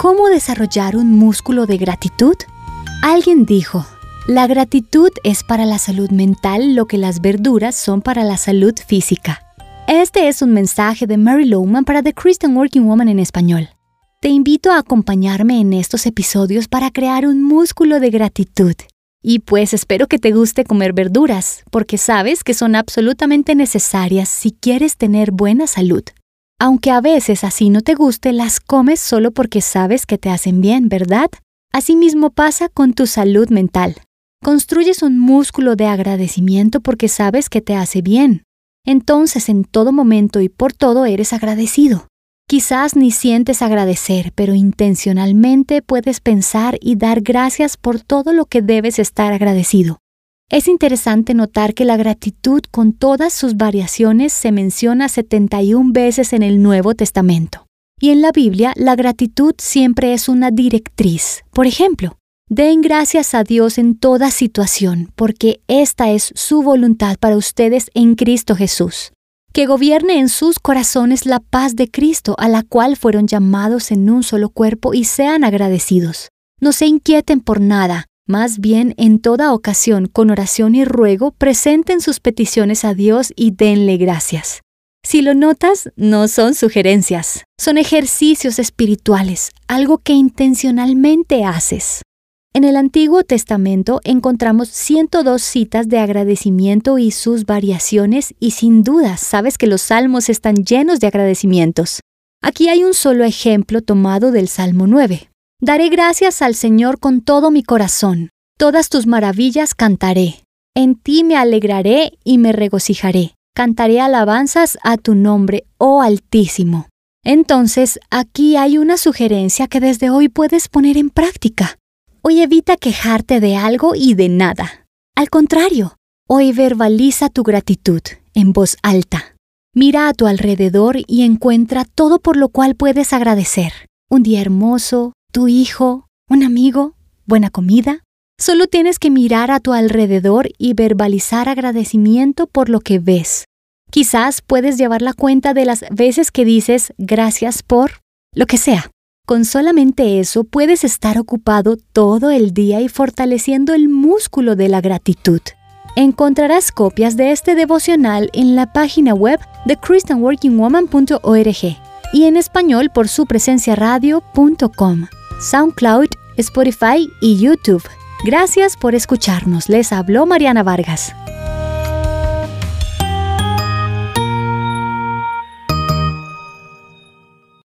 ¿Cómo desarrollar un músculo de gratitud? Alguien dijo, la gratitud es para la salud mental lo que las verduras son para la salud física. Este es un mensaje de Mary Lowman para The Christian Working Woman en español. Te invito a acompañarme en estos episodios para crear un músculo de gratitud. Y pues espero que te guste comer verduras, porque sabes que son absolutamente necesarias si quieres tener buena salud. Aunque a veces así no te guste, las comes solo porque sabes que te hacen bien, ¿verdad? Asimismo pasa con tu salud mental. Construyes un músculo de agradecimiento porque sabes que te hace bien. Entonces en todo momento y por todo eres agradecido. Quizás ni sientes agradecer, pero intencionalmente puedes pensar y dar gracias por todo lo que debes estar agradecido. Es interesante notar que la gratitud con todas sus variaciones se menciona 71 veces en el Nuevo Testamento. Y en la Biblia la gratitud siempre es una directriz. Por ejemplo, Den gracias a Dios en toda situación, porque esta es su voluntad para ustedes en Cristo Jesús. Que gobierne en sus corazones la paz de Cristo, a la cual fueron llamados en un solo cuerpo, y sean agradecidos. No se inquieten por nada, más bien en toda ocasión, con oración y ruego, presenten sus peticiones a Dios y denle gracias. Si lo notas, no son sugerencias, son ejercicios espirituales, algo que intencionalmente haces. En el Antiguo Testamento encontramos 102 citas de agradecimiento y sus variaciones y sin duda sabes que los salmos están llenos de agradecimientos. Aquí hay un solo ejemplo tomado del Salmo 9. Daré gracias al Señor con todo mi corazón. Todas tus maravillas cantaré. En ti me alegraré y me regocijaré. Cantaré alabanzas a tu nombre, oh Altísimo. Entonces, aquí hay una sugerencia que desde hoy puedes poner en práctica. Hoy evita quejarte de algo y de nada. Al contrario, hoy verbaliza tu gratitud en voz alta. Mira a tu alrededor y encuentra todo por lo cual puedes agradecer. Un día hermoso, tu hijo, un amigo, buena comida. Solo tienes que mirar a tu alrededor y verbalizar agradecimiento por lo que ves. Quizás puedes llevar la cuenta de las veces que dices gracias por lo que sea. Con solamente eso puedes estar ocupado todo el día y fortaleciendo el músculo de la gratitud. Encontrarás copias de este devocional en la página web de christianworkingwoman.org y en español por su presencia radio.com, SoundCloud, Spotify y YouTube. Gracias por escucharnos. Les habló Mariana Vargas.